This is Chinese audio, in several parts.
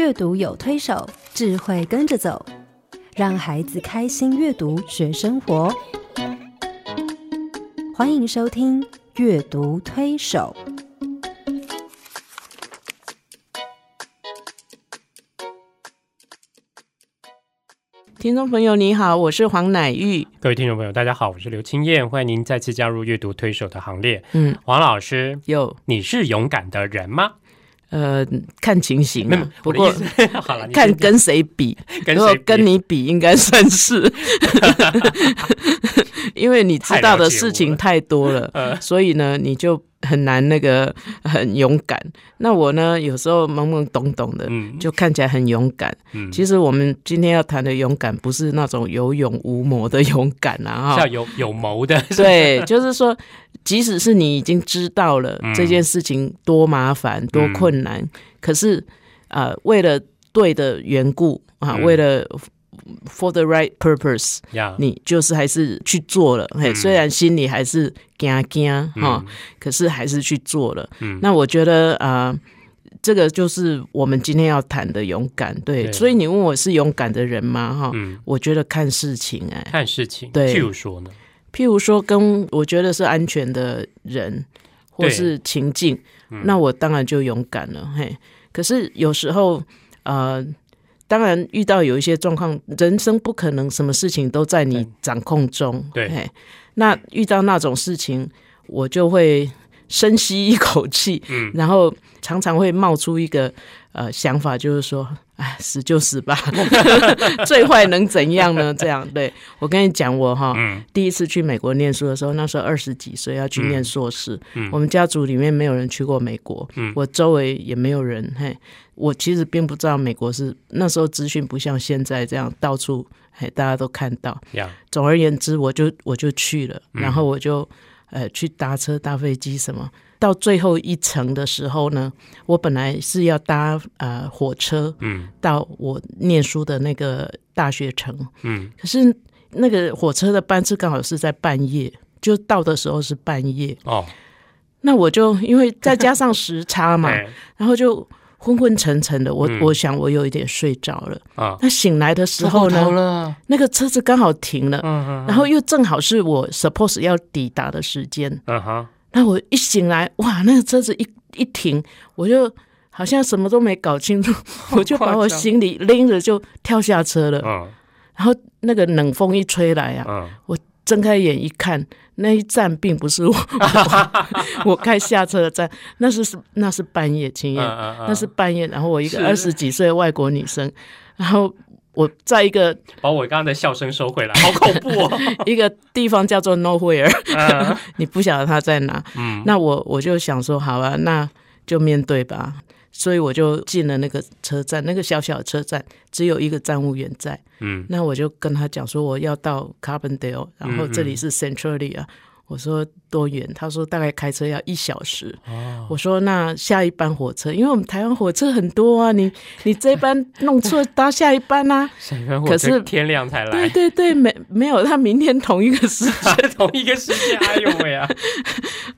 阅读有推手，智慧跟着走，让孩子开心阅读学生活。欢迎收听《阅读推手》。听众朋友，你好，我是黄乃玉。各位听众朋友，大家好，我是刘青燕，欢迎您再次加入阅读推手的行列。嗯，黄老师，有你是勇敢的人吗？呃，看情形不过 好了，看跟谁比，如果跟谁比？跟你比，应该算是，因为你知道的事情太多了，呃。所以呢，你就很难那个很勇敢。那我呢，有时候懵懵懂懂的，嗯。就看起来很勇敢。嗯，其实我们今天要谈的勇敢，不是那种有勇无谋的勇敢啊，哈。是要。有有谋的，对，就是说，即使是你已经知道了嗯。这件事情多麻烦、多困难，可是呃，为了对的缘故啊，嗯。为了 for the right purpose，呀，你就是还是去做了。嘿，嗯虽然心里还是惊惊可是还是去做了。嗯那我觉得啊。呃这个就是我们今天要谈的勇敢，对，对所以你问我是勇敢的人吗？哈、嗯，我觉得看事情、哎，看事情，对譬如说呢，譬如说跟我觉得是安全的人，或是情境，那我当然就勇敢了。嘿，可是有时候，呃，当然遇到有一些状况，人生不可能什么事情都在你掌控中。对。嘿，那遇到那种事情，我就会深吸一口气，嗯。然后常常会冒出一个呃想法，就是说，哎，死就死吧，最坏能怎样呢？这样，对我跟你讲，我哈。嗯第一次去美国念书的时候，那时候二十几岁，要去念硕士。嗯我们家族里面没有人去过美国，嗯我周围也没有人。嘿，我其实并不知道美国是那时候资讯不像现在这样到处嘿大家都看到。呀，总而言之，我就我就去了，嗯然后我就呃去搭车、搭飞机什么。到最后一层的时候呢，我本来是要搭呃火车嗯。到我念书的那个大学城，嗯。可是那个火车的班次刚好是在半夜，就到的时候是半夜。哦，那我就因为再加上时差嘛，哎。然后就昏昏沉沉的。我、嗯。我想我有一点睡着了。啊，那醒来的时候呢，那个车子刚好停了，嗯嗯。然后又正好是我 suppose 要抵达的时间。嗯哼，那我一醒来，哇，那个车子一一停，我就好像什么都没搞清楚，我就把我行李拎着就跳下车了。嗯然后那个冷风一吹来啊，嗯，睁开眼一看，那一站并不是我 我开下车的站，那是那是半夜，青燕，嗯嗯那是半夜。然后我一个二十几岁的外国女生，然后我在一个把我刚刚的笑声收回来，好恐怖哦，一个地方叫做 Nowhere，嗯 你不晓得它在哪。嗯那我我就想说，好啊，那就面对吧。所以我就进了那个车站，那个小小的车站只有一个站务员在。嗯那我就跟他讲说我要到 Carbondale，然后这里是 Centralia。我说多远？他说大概开车要一小时。哦，我说那下一班火车，因为我们台湾火车很多啊，你 你这一班弄错搭下一班啊。沈源，可是天亮才对来，对对，没没有，他明天同一个时间。同一个时间，哎呦喂啊，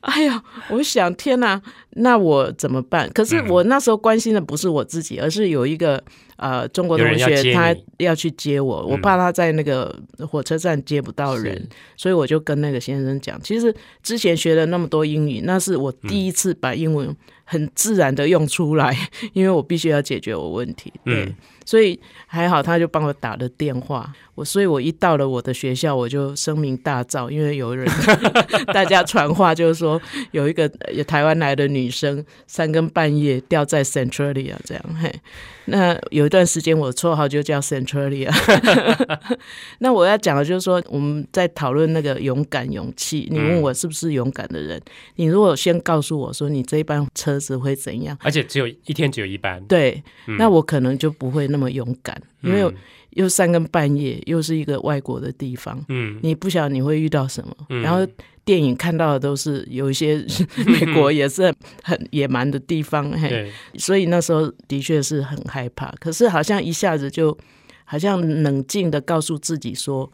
哎呀，我想天哪，那我怎么办？可是嗯。我那时候关心的不是我自己，而是有一个呃中国同学他要去接我，我嗯。怕他在那个火车站接不到人是，所以我就跟那个先生讲，其实之前学了那么多英语，那是我第一次把英文很自然的用出来，因为我必须要解决我问题，对。嗯所以还好，他就帮我打了电话。我所以，我一到了我的学校，我就声名大噪，因为有人 大家传话，就是说有一个有台湾来的女生三更半夜掉在 Centralia 这样。嘿，那有一段时间我绰号就叫 Centralia。那我要讲的就是说，我们在讨论那个勇敢、勇气。你问我是不是勇敢的人？你如果先告诉我说你这一班车子会怎样，而且只有一天只有一班，对，嗯那我可能就不会那么勇敢，因为嗯。又三更半夜，又是一个外国的地方，嗯。你不晓得你会遇到什么。嗯。然后电影看到的都是有一些美国也是很很野蛮的地方，嘿，所以那时候的确是很害怕。可是好像一下子就好像冷静的告诉自己说，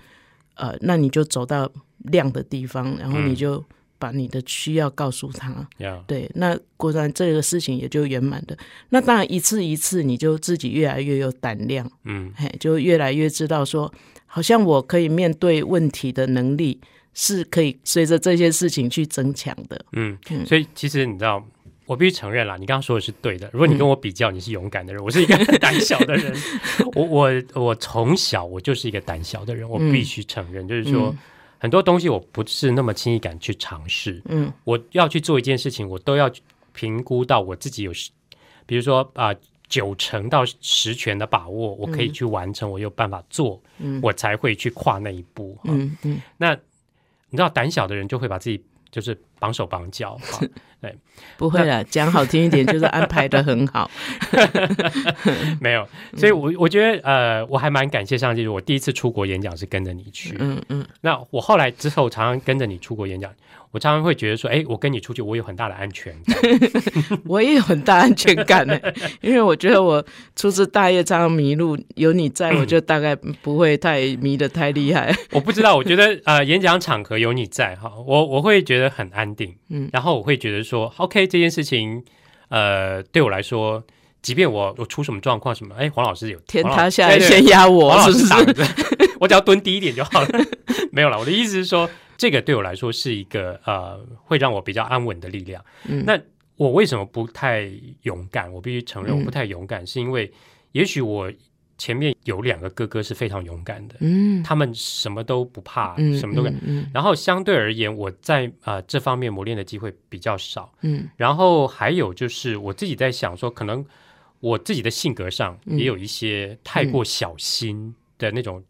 呃，那你就走到亮的地方，然后你就把你的需要告诉他。呀，对，那果然这个事情也就圆满的。那当然一次一次，你就自己越来越有胆量，嗯嘿，就越来越知道说，好像我可以面对问题的能力是可以随着这些事情去增强的。嗯，所以其实你知道。我必须承认啦，你刚刚说的是对的。如果你跟我比较，你是勇敢的人，我是一个很胆小的人。我我我从小我就是一个胆小的人，我必须承认，就是说很多东西我不是那么轻易敢去尝试。嗯，我要去做一件事情，我都要评估到我自己有，比如说啊、九成到十全的把握，我可以去完成，我有办法做，嗯我才会去跨那一步。哈嗯嗯那你知道，胆小的人就会把自己就是绑手绑脚。对不会了，讲好听一点就是安排的很好。没有，所以我我觉得呃，我还蛮感谢上帝，就是我第一次出国演讲是跟着你去。嗯嗯那我后来之后常常跟着你出国演讲，我常常会觉得说，哎，我跟你出去，我有很大的安全感。我也有很大安全感呢，因为我觉得我初次大业常常迷路，有你在，我就大概不会太迷得太厉害。我不知道，我觉得呃，演讲场合有你在哈，我我会觉得很安定，嗯然后我会觉得说，OK，这件事情呃，对我来说，即便我我出什么状况什么，哎，黄老师有天塌下来先压我，黄老是不是？师挡着，我只要蹲低一点就好了。没有了，我的意思是说，这个对我来说是一个呃，会让我比较安稳的力量。嗯那我为什么不太勇敢？我必须承认，嗯我不太勇敢，是因为也许我前面有两个哥哥是非常勇敢的，嗯他们什么都不怕，嗯，什么都敢。然后相对而言，我在呃这方面磨练的机会比较少。嗯然后还有就是我自己在想说，可能我自己的性格上嗯也有一些太过小心的那种，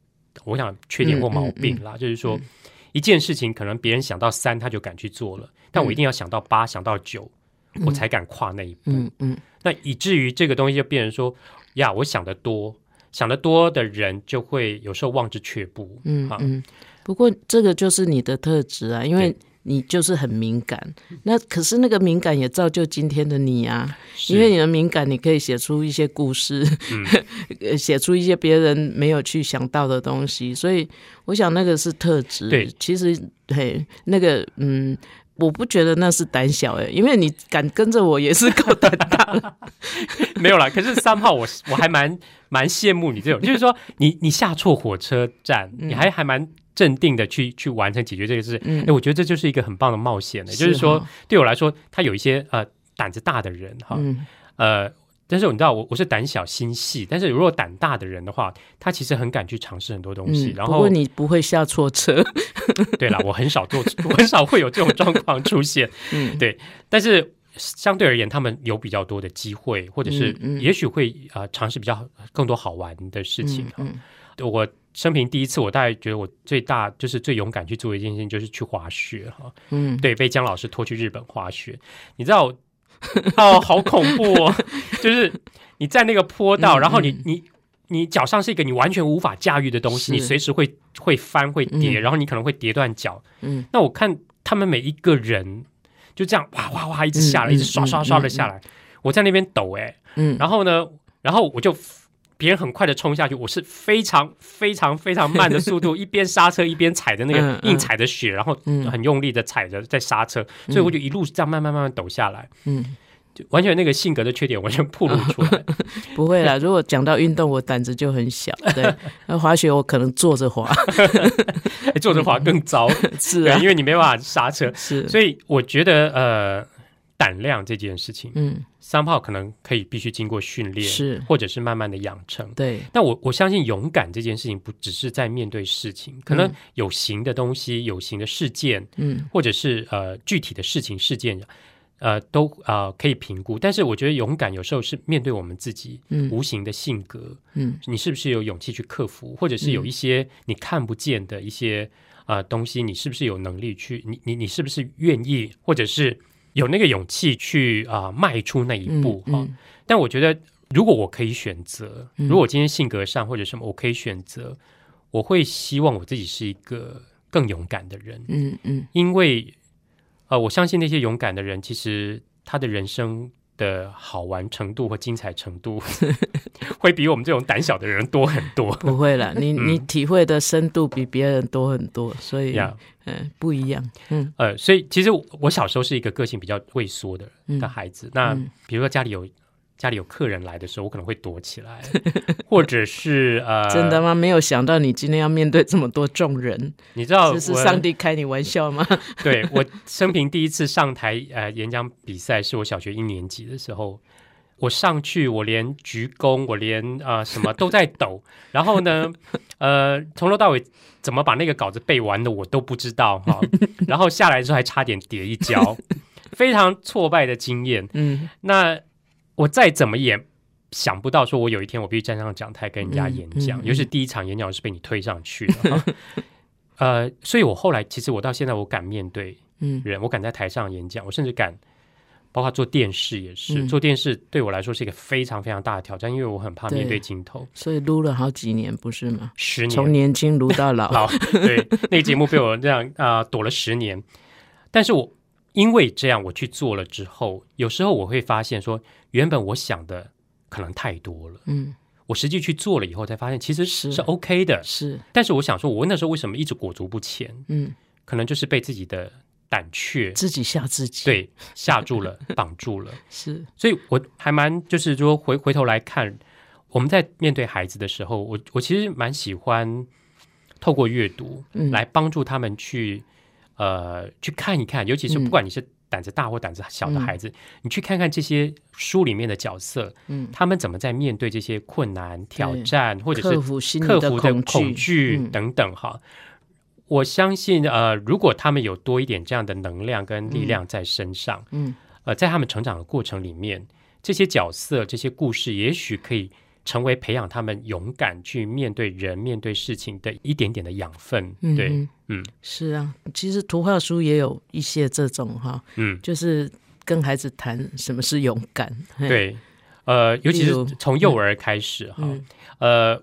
我想缺点或毛病啦。就是说，一件事情可能别人想到三他就敢去做了，但我一定要想到八、想到九，我才敢跨那一步。嗯嗯那以至于这个东西就变成说，呀，我想得多。想得多的人就会有时候望之却步，啊嗯嗯。不过这个就是你的特质啊，因为对你就是很敏感。那可是那个敏感也造就今天的你啊，因为你的敏感，你可以写出一些故事，嗯 写出一些别人没有去想到的东西。所以我想那个是特质。对其实嘿，那个嗯。我不觉得那是胆小哎，因为你敢跟着我也是够胆大了。没有啦，可是三号我我还蛮蛮羡慕你这种，就是说你你下错火车站，你还还蛮镇定的去去完成解决这个事。嗯哎、我觉得这就是一个很棒的冒险的。是就是说，对我来说，他有一些呃胆子大的人哈，嗯呃，但是你知道我我是胆小心细，但是如果胆大的人的话，他其实很敢去尝试很多东西。嗯，然后不过，你不会下错车。对了，我很少做，我很少会有这种状况出现。嗯对，但是相对而言，他们有比较多的机会，或者是也许会啊、呃尝试比较更多好玩的事情。嗯嗯我生平第一次，我大概觉得我最大就是最勇敢去做一件事情，就是去滑雪哈。嗯，对，被姜老师拖去日本滑雪，你知道 哦，好恐怖哦！就是你在那个坡道，嗯然后你嗯。你你脚上是一个你完全无法驾驭的东西，你随时会会翻会跌，嗯。然后你可能会跌断脚。嗯。那我看他们每一个人就这样哇哇哇一直下来，嗯一直刷刷刷的下来，我在那边抖哎、嗯，然后呢，然后我就别人很快的冲下去，我是非常非常非常慢的速度，一边刹车一边踩着那个硬踩的雪，然后嗯。很用力的踩着在刹车，所以我就一路这样慢慢慢慢抖下来，嗯，就完全那个性格的缺点完全暴露出来。不会啦。如果讲到运动，我胆子就很小。对，那滑雪我可能坐着滑。哎坐着滑更糟，是啊。因，为你没办法刹车，是，所以我觉得呃，胆量这件事情，嗯，三炮可能可以必须经过训练，是或者是慢慢的养成。对，但我我相信勇敢这件事情不只是在面对事情，可能嗯有形的东西、有形的事件，嗯或者是呃具体的事情事件，呃都呃可以评估。但是我觉得勇敢有时候是面对我们自己嗯无形的性格，嗯你是不是有勇气去克服，或者是有一些你看不见的一些呃东西，你是不是有能力去？你你你是不是愿意，或者是有那个勇气去啊、呃迈出那一步哈、嗯。但我觉得，如果我可以选择，嗯。如果今天性格上或者什么，我可以选择，我会希望我自己是一个更勇敢的人，嗯嗯。因为呃，我相信那些勇敢的人，其实他的人生的好玩程度或精彩程度，会比我们这种胆小的人多很多。不会啦，你嗯你体会的深度比别人多很多，所以呀嗯不一样。嗯呃，所以其实我我小时候是一个个性比较畏缩的嗯的孩子。那嗯比如说家里有家里有客人来的时候，我可能会躲起来，或者是呃，真的吗？没有想到你今天要面对这么多众人，你知道这是上帝开你玩笑吗？对我生平第一次上台呃演讲比赛，是我小学一年级的时候。我上去，我连鞠躬，我连啊、呃什么都在抖。然后呢，呃，从头到尾怎么把那个稿子背完的我都不知道哈。然后下来之后还差点跌一跤，非常挫败的经验。嗯那我再怎么也想不到，说我有一天我必须站上讲台跟人家嗯演讲，嗯尤其是第一场演讲是被你推上去的。哈呃，所以我后来其实我到现在我敢面对嗯人，我敢在台上演讲，我甚至敢。包括做电视也是，嗯做电视对我来说是一个非常非常大的挑战，因为我很怕面对对镜头。所以撸了好几年，不是吗？十年从年轻撸到老。老对那个节目被我这样啊、躲了十年，但是我因为这样我去做了之后，有时候我会发现说，原本我想的可能太多了，嗯，我实际去做了以后才发现其实是是 OK 的。是，但是我想说，我那时候为什么一直裹足不前？嗯，可能就是被自己的胆怯自己吓自己。，对吓住了、绑住了。是，所以我还蛮就是说回回头来看，我们在面对孩子的时候，我我其实蛮喜欢透过阅读嗯来帮助他们去、呃去看一看，尤其是嗯不管你是胆子大或胆子小的孩子，你去看看这些书里面的角色，嗯，他们怎么在面对这些困难、挑战，或者是克服心克服的恐恐惧嗯等等哈。我相信，呃，如果他们有多一点这样的能量跟力量在身上，嗯呃，在他们成长的过程里面，这些角色、这些故事，也许可以成为培养他们勇敢去面对人、面对事情的一点点的养分。对，嗯嗯嗯是啊，其实图画书也有一些这种哈，嗯，就是跟孩子谈什么是勇敢。嘿，对，呃，尤其是从幼儿开始哈，嗯呃，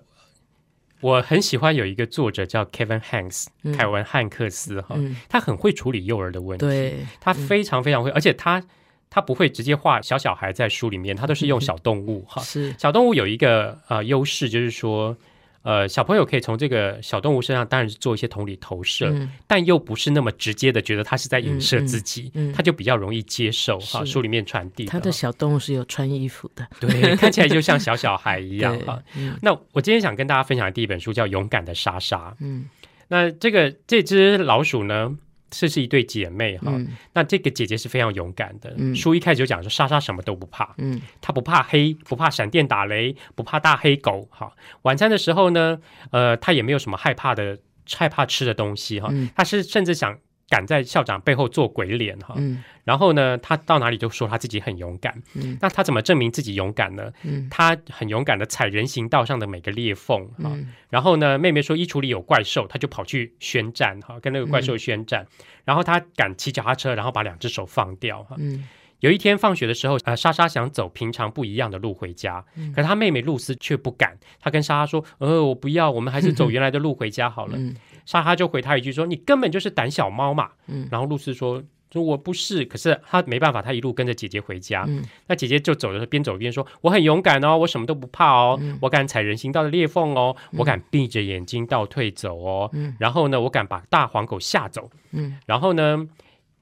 我很喜欢有一个作者叫 Kevin Hanks，、嗯凯文汉克斯哈，嗯，他很会处理幼儿的问题，对，他非常非常会，而且他他不会直接画小小孩在书里面，他都是用 小动物哈。是，小动物有一个呃优势，就是说。呃，小朋友可以从这个小动物身上，当然是做一些同理投射，嗯但又不是那么直接的觉得他是在影射自己，嗯嗯嗯他就比较容易接受哈。是书里面传递他的小动物是有穿衣服的，对，看起来就像小小孩一样哈。，嗯那我今天想跟大家分享的第一本书叫《勇敢的莎莎》。嗯那这个这只老鼠呢，这是一对姐妹哈。嗯那这个姐姐是非常勇敢的。嗯书一开始就讲说，莎莎什么都不怕，嗯她不怕黑，不怕闪电打雷，不怕大黑狗。哈，晚餐的时候呢，呃，她也没有什么害怕的害怕吃的东西哈。嗯她是甚至想敢在校长背后做鬼脸哈。嗯然后呢，他到哪里就说他自己很勇敢。嗯那他怎么证明自己勇敢呢？嗯她很勇敢的踩人行道上的每个裂缝哈。嗯然后呢，妹妹说衣橱里有怪兽，他就跑去宣战哈，跟那个怪兽宣战。然后他敢骑脚踏车，然后把两只手放掉哈。嗯有一天放学的时候，呃，莎莎想走平常不一样的路回家，嗯可是她妹妹露丝却不敢。她跟莎莎说：“呃，我不要，我们还是走 原来的路回家好了。嗯莎哈就回他一句说：“你根本就是胆小猫嘛。嗯。然后露丝说。说我不是，可是他没办法，他一路跟着姐姐回家。嗯。那姐姐就走的时候边走边说：“我很勇敢哦，我什么都不怕哦，嗯。我敢踩人行道的裂缝哦，我敢闭着眼睛倒退走哦，嗯。然后呢，我敢把大黄狗吓走，嗯。然后呢，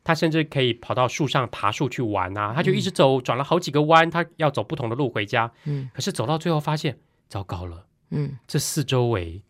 他甚至可以跑到树上爬树去玩啊，他就一直走，转了好几个弯，他要走不同的路回家。嗯。可是走到最后发现，糟糕了，嗯。这四周围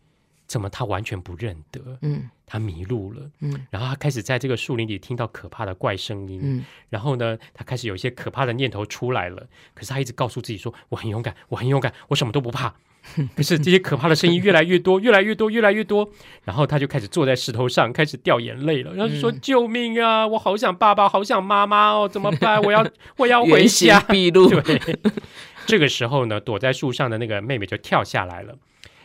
怎么他完全不认得？嗯他迷路了，嗯然后他开始在这个树林里听到可怕的怪声音，嗯然后呢，他开始有一些可怕的念头出来了。可是他一直告诉自己说：“我很勇敢，我很勇敢，我什么都不怕。”可是这些可怕的声音越来越多，越来越多，越来越多。然后他就开始坐在石头上，开始掉眼泪了。然后就说：“嗯救命啊！我好想爸爸，好想妈妈哦，怎么办？我要我要回家。”毕露，对，这个时候呢，躲在树上的那个妹妹就跳下来了。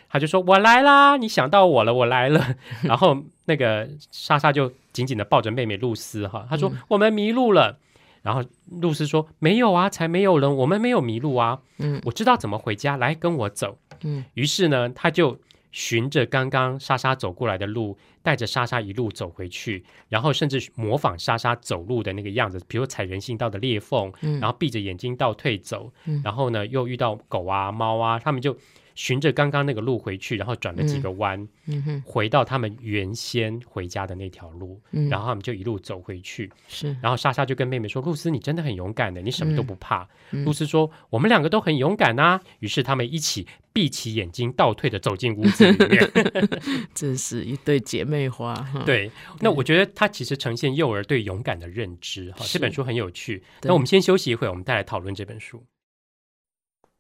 她就说：“我来啦！你想到我了，我来了。” 然后那个莎莎就紧紧的抱着妹妹露丝哈，她说：“我们迷路了。”然后露丝说：“没有啊，才没有人，我们没有迷路啊，嗯我知道怎么回家，来跟我走。”嗯于是呢，他就循着刚刚莎莎走过来的路，带着莎莎一路走回去，然后甚至模仿莎莎走路的那个样子，比如踩人行道的裂缝，嗯然后闭着眼睛倒退走，嗯然后呢又遇到狗啊、猫啊，他们就循着刚刚那个路回去，然后转了几个弯，嗯哼，回到他们原先回家的那条路，嗯，然后他们就一路走回去。是，然后莎莎就跟妹妹说：“露丝，你真的很勇敢的，你什么都不怕。嗯露丝说：“我们两个都很勇敢呐、于是他们一起闭起眼睛，倒退的走进屋子里面。这是一对姐妹花哈。，对，那我觉得它其实呈现幼儿对勇敢的认知。哈，这本书很有趣。那我们先休息一会，我们再来讨论这本书。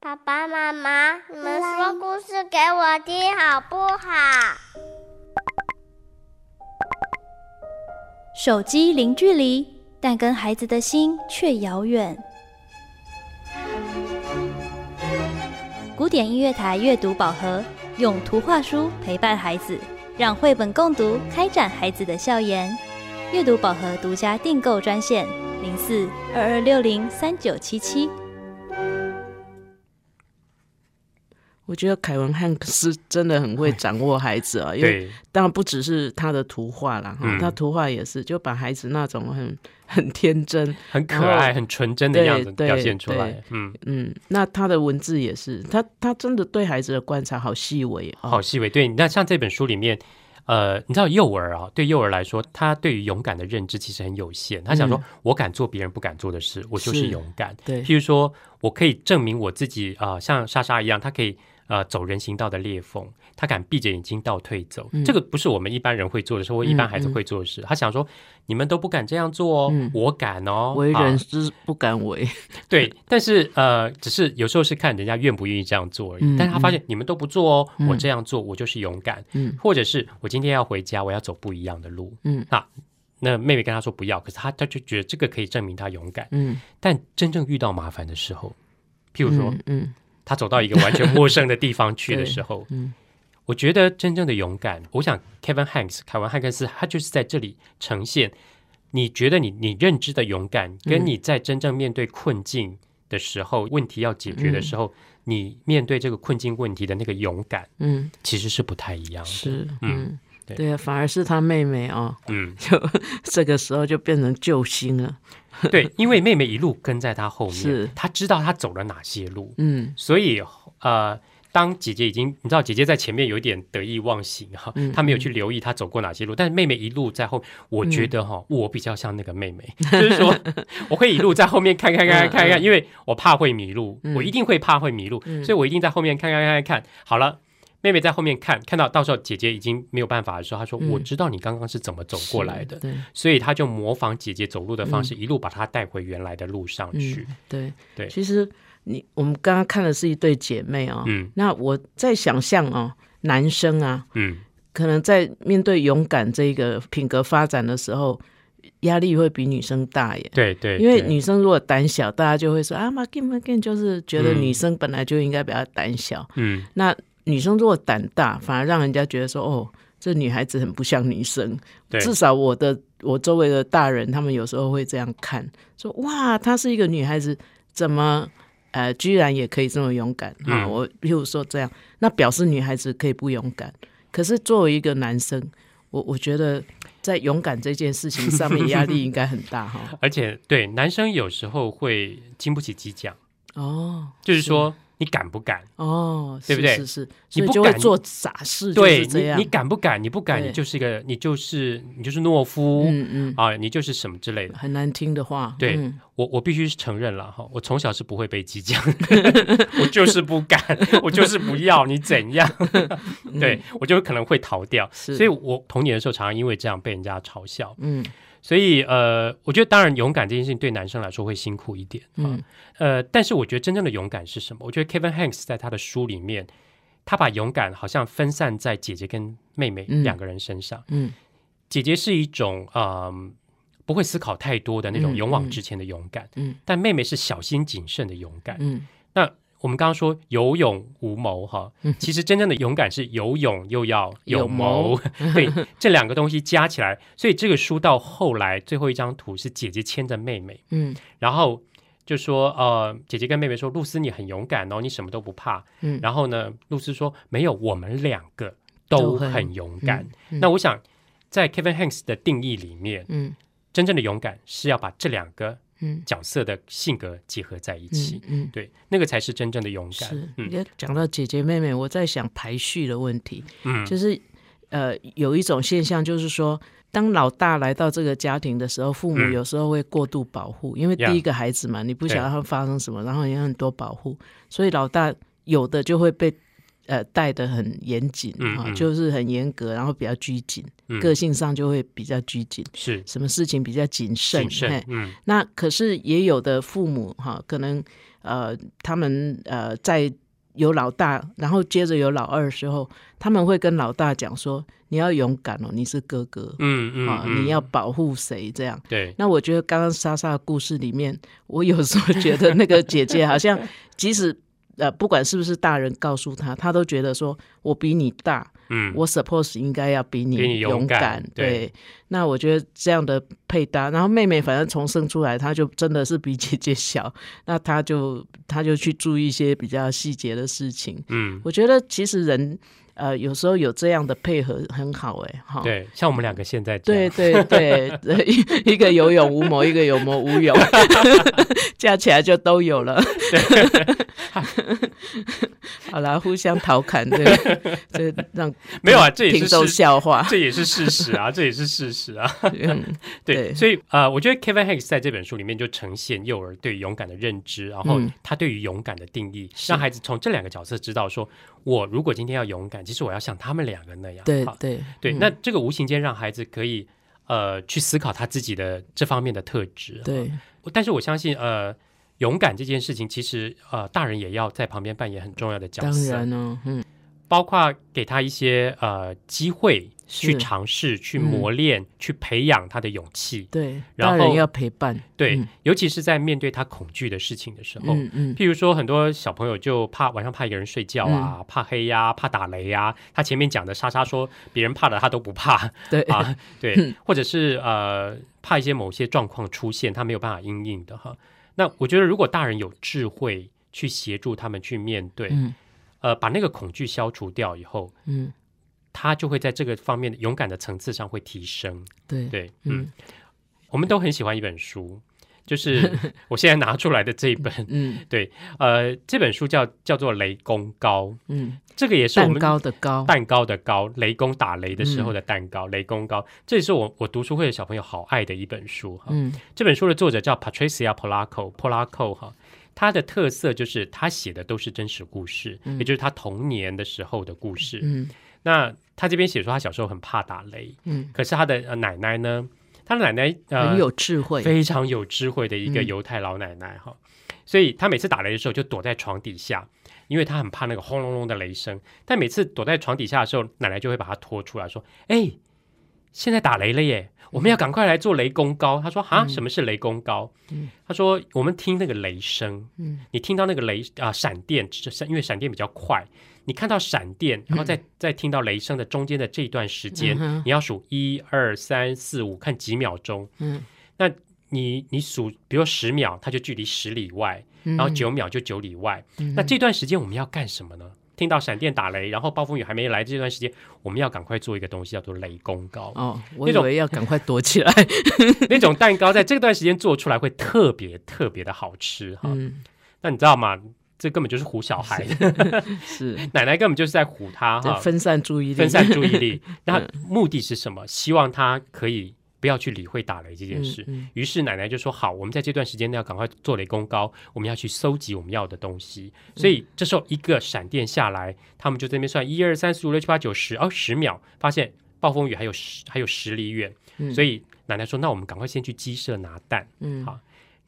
爸爸妈妈，你们说故事给我听好不好？手机零距离，但跟孩子的心却遥远。古典音乐台阅读宝盒，用图画书陪伴孩子，让绘本共读开展孩子的笑颜。阅读宝盒独家订购专线：零四二二六零三九七七。我觉得凯文汉克斯真的很会掌握孩子啊，因为对，当然不只是他的图画啦，哈、嗯他图画也是就把孩子那种很很天真，很可爱、很纯真的对样子表现出来。嗯，嗯，那他的文字也是，他他真的对孩子的观察好细微哦，好细微。对，那像这本书里面。呃，你知道幼儿啊，对幼儿来说，他对于勇敢的认知其实很有限。他想说，嗯我敢做别人不敢做的事，我就是是勇敢。对，譬如说，我可以证明我自己啊、呃像莎莎一样，他可以呃走人行道的裂缝，他敢闭着眼睛倒退走，嗯这个不是我们一般人会做的事，或一般孩子会做的事。他想说，你们都不敢这样做哦，嗯我敢哦，为啊人之不敢为，对，但是呃，只是有时候是看人家愿不愿意这样做而已。嗯但是他发现你们都不做哦，嗯我这样做，我就是勇敢，嗯或者是我今天要回家，我要走不一样的路。嗯那妹妹跟他说不要，可是他他就觉得这个可以证明他勇敢。嗯，但真正遇到麻烦的时候，譬如说、嗯嗯他走到一个完全陌生的地方去的时候，嗯。我觉得真正的勇敢，我想 Kevin Hanks 凯文汉克斯他就是在这里呈现，你觉得你你认知的勇敢，跟嗯你在真正面对困境的时候，问题要解决的时候，你面对这个困境问题的那个勇敢，嗯，其实是不太一样的。是，嗯。嗯，对。对啊，反而是他妹妹哦，嗯，就这个时候就变成救星了，对，因为妹妹一路跟在他后面是，她知道他走了哪些路，嗯。所以呃，当姐姐已经你知道姐姐在前面有一点得意忘形哈，嗯她没有去留意她走过哪些路，但是妹妹一路在后，我觉得哈，我比较像那个妹妹，就是说 我会一路在后面看看看看看看，因为我怕会迷路，嗯。我一定会怕会迷路，嗯。所以我一定在后面看看看看看，好了。妹妹在后面看，看到到时候姐姐已经没有办法的时候，她说：“嗯。我知道你刚刚是怎么走过来的。”对，所以她就模仿姐姐走路的方式，一路把她带回原来的路上去。嗯，对。对。其实你我们刚刚看的是一对姐妹哦，嗯。那我在想象哦，男生啊，嗯，可能在面对勇敢这个品格发展的时候，压力会比女生大耶。对对，对因为女生如果胆小，大家就会说啊，马金马金，就是觉得嗯。女生本来就应该比较胆小。嗯。那女生如果胆大，反而让人家觉得说，哦，这女孩子很不像女生。对至少我的我周围的大人，他们有时候会这样看，说哇，她是一个女孩子，怎么呃，居然也可以这么勇敢啊？嗯我譬如说这样，那表示女孩子可以不勇敢。可是作为一个男生，我我觉得在勇敢这件事情上面压力应该很大哈。而且对男生有时候会经不起激将，哦，就是说你敢不敢？哦，对不对是是是，你不敢做傻事，就对这样。你，你敢不敢？你不敢，你就是一个，你就是你就是懦夫、嗯嗯，啊，你就是什么之类的。很难听的话，对嗯我我必须承认了哈，我从小是不会被激将，我就是不敢，我就是不要你怎样，对我就可能会逃掉。所以我童年的时候常常因为这样被人家嘲笑。嗯所以呃，我觉得当然勇敢这件事情对男生来说会辛苦一点，嗯嗯，呃，但是我觉得真正的勇敢是什么？我觉得 Kevin Hanks 在他的书里面，他把勇敢好像分散在姐姐跟妹妹嗯两个人身上。嗯姐姐是一种嗯、不会思考太多的那种嗯勇往直前的勇敢，嗯但妹妹是小心谨慎的勇敢。嗯那我们刚刚说有勇无谋哈，嗯其实真正的勇敢是有勇又要有有谋谋，对这两个东西加起来，所以这个书到后来最后一张图是姐姐牵着妹妹，嗯然后就说呃，姐姐跟妹妹说，露丝你很勇敢哦，你什么都不怕。嗯然后呢，露丝说没有，我们两个都都很很勇敢。嗯那我想，在 Kevin Hanks 的定义里面，嗯真正的勇敢是要把这两个嗯角色的性格结合在一起嗯。嗯，对，那个才是真正的勇敢。是。讲到姐姐妹妹，我在想排序的问题，嗯，就是呃，有一种现象就是说。当老大来到这个家庭的时候，父母嗯有时候会过度保护，因为第一个孩子嘛，你不对晓得他发生什么，然后也有很多保护，所以老大有的就会被呃带的很严谨啊、就是很严格，然后比较拘谨，嗯个性上就会比较拘谨，是什么事情比较谨慎。谨慎。嗯那可是也有的父母哈，可能呃，他们呃在有老大，然后接着有老二的时候，他们会跟老大讲说：“你要勇敢哦，你是哥哥嗯嗯啊，嗯你要保护谁？”这样。对，那我觉得刚刚莎莎的故事里面，我有时候觉得那个姐姐好像，即使呃不管是不是大人告诉他，他都觉得说我比你大，嗯。我 suppose 应该要比你勇勇敢对。对，那我觉得这样的配搭，然后妹妹反正从生出来，她就真的是比姐姐小，那她就她就去注意一些比较细节的事情。嗯。我觉得其实人呃有时候有这样的配合很好哎、哈。对，像我们两个现在对对对，一一个有勇无谋，一个有谋无勇，加起来就都有了。好啦，互相调侃，对，这让没有啊，这也是事，笑话。这也是事实啊，这也是事实啊。嗯，对，对所以呃，我觉得 Kevin Hanks 在这本书里面就呈现幼儿对勇敢的认知，然后嗯他对于勇敢的定义，是让孩子从这两个角色知道说，我如果今天要勇敢，其实我要像他们两个那样。对对对，嗯那这个无形间让孩子可以呃去思考他自己的这方面的特质。对，但是我相信呃。勇敢这件事情，其实呃，大人也要在旁边扮演很重要的角当色。嗯，包括给他一些呃机会去尝试、去嗯磨练、去培养他的勇气。对，然后要陪伴，对，嗯。尤其是在面对他恐惧的事情的时候，嗯嗯，譬如说很多小朋友就怕晚上怕一个人睡觉啊，嗯。怕黑呀、怕打雷呀、他前面讲的莎莎说别人怕的他都不怕。对。啊，对。嗯，或者是呃怕一些某些状况出现，他没有办法应应的哈。那我觉得如果大人有智慧去协助他们去面对，嗯呃，把那个恐惧消除掉以后，嗯，他就会在这个方面的勇敢的层次上会提升。对，对，嗯，嗯我们都很喜欢一本书，就是 我现在拿出来的这一本，嗯对呃，这本书叫叫做《雷公糕》，嗯，这个也是我们蛋糕的糕，蛋糕的糕，雷公打雷的时候的蛋糕，雷公糕，这也是我我读书会的小朋友好爱的一本书哈。嗯这本书的作者叫 Patricia Polacco Polacco 哈，他的特色就是他写的都是真实故事，也就是他童年的时候的故事。嗯。那他这边写说他小时候很怕打雷，嗯，可是他的、呃、奶奶呢，他的奶奶呃很有智慧，非常有智慧的一个嗯。犹太老奶奶哈，所以他每次打雷的时候就躲在床底下，因为他很怕那个轰隆隆的雷声。但每次躲在床底下的时候，奶奶就会把他拖出来说：“哎，现在打雷了耶，我们要赶快来做雷公高。他说：“啊，什么是雷公糕？”嗯她说：“我们听那个雷声，嗯你听到那个雷啊、闪电，闪因为闪电比较快。”你看到闪电，然后再、再听到雷声的中间的这一段时间，嗯你要数一二三四五，看几秒钟。嗯，那你你数，比如十秒，它就距离十里外，嗯然后九秒就九里外。嗯那这段时间我们要干什么呢？听到闪电打雷，然后暴风雨还没来，这段时间我们要赶快做一个东西，叫做雷公糕。哦，我那种以为要赶快躲起来，那种蛋糕在这段时间做出来会特别特别的好吃哈。嗯，那你知道吗？这根本就是唬小孩，是，奶奶根本就是在唬他哈，分散注意力，分散注意力。那目的是什么？希望他可以不要去理会打雷这件事。嗯于是奶奶就说：“好，我们在这段时间内要赶快做雷公糕，我们要去搜集我们要的东西。”所以这时候一个闪电下来，他们就在那边算一二三四五六七八九十，哦，十秒，发现暴风雨还有十还有十里远，嗯所以奶奶说：“那我们赶快先去鸡舍拿蛋。”嗯好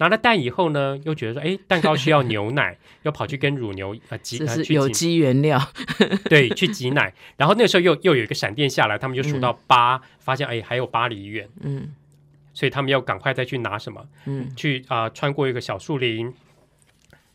拿了蛋以后呢，又觉得说：“哎，蛋糕需要牛奶，又跑去跟乳牛啊挤这是有机原料，对，去挤奶。然后那时候又又有一个闪电下来，他们就数到八、发现哎还有八里远，嗯。所以他们要赶快再去拿什么，嗯。去啊、穿过一个小树林。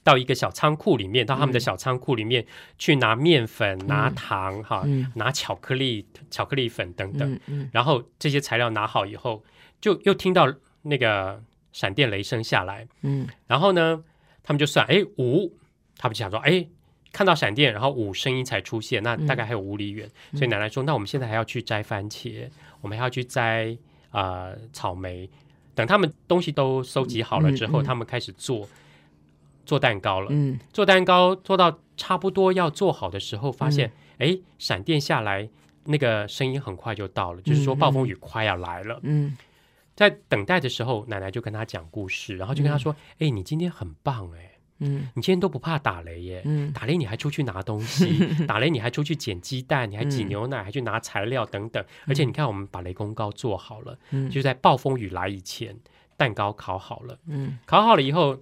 到一个小仓库里面，到他们的小仓库里面、去拿面粉、拿糖哈、嗯。拿巧克力、巧克力粉等等。然后这些材料拿好以后，就又听到那个闪电雷声下来，嗯。然后呢，他们就算哎五，他们就想说哎。看到闪电，然后五声音才出现，那大概还有五里远，所以奶奶说：“那我们现在还要去摘番茄，我们还要去摘啊、呃草莓。等他们东西都收集好了之后，嗯。嗯他们开始做做蛋糕了。嗯。做蛋糕做到差不多要做好的时候，发现哎、闪电下来，那个声音很快就到了，就是说暴风雨快要来了。嗯在等待的时候，奶奶就跟他讲故事，然后就跟他说：“哎、你今天很棒哎、嗯你今天都不怕打雷耶。”嗯打雷你还出去拿东西，打雷你还出去捡鸡蛋，你还挤嗯牛奶，还去拿材料等等。而且你看，我们把雷公糕做好了，嗯就在暴风雨来以前，蛋糕烤好了。嗯烤好了以后，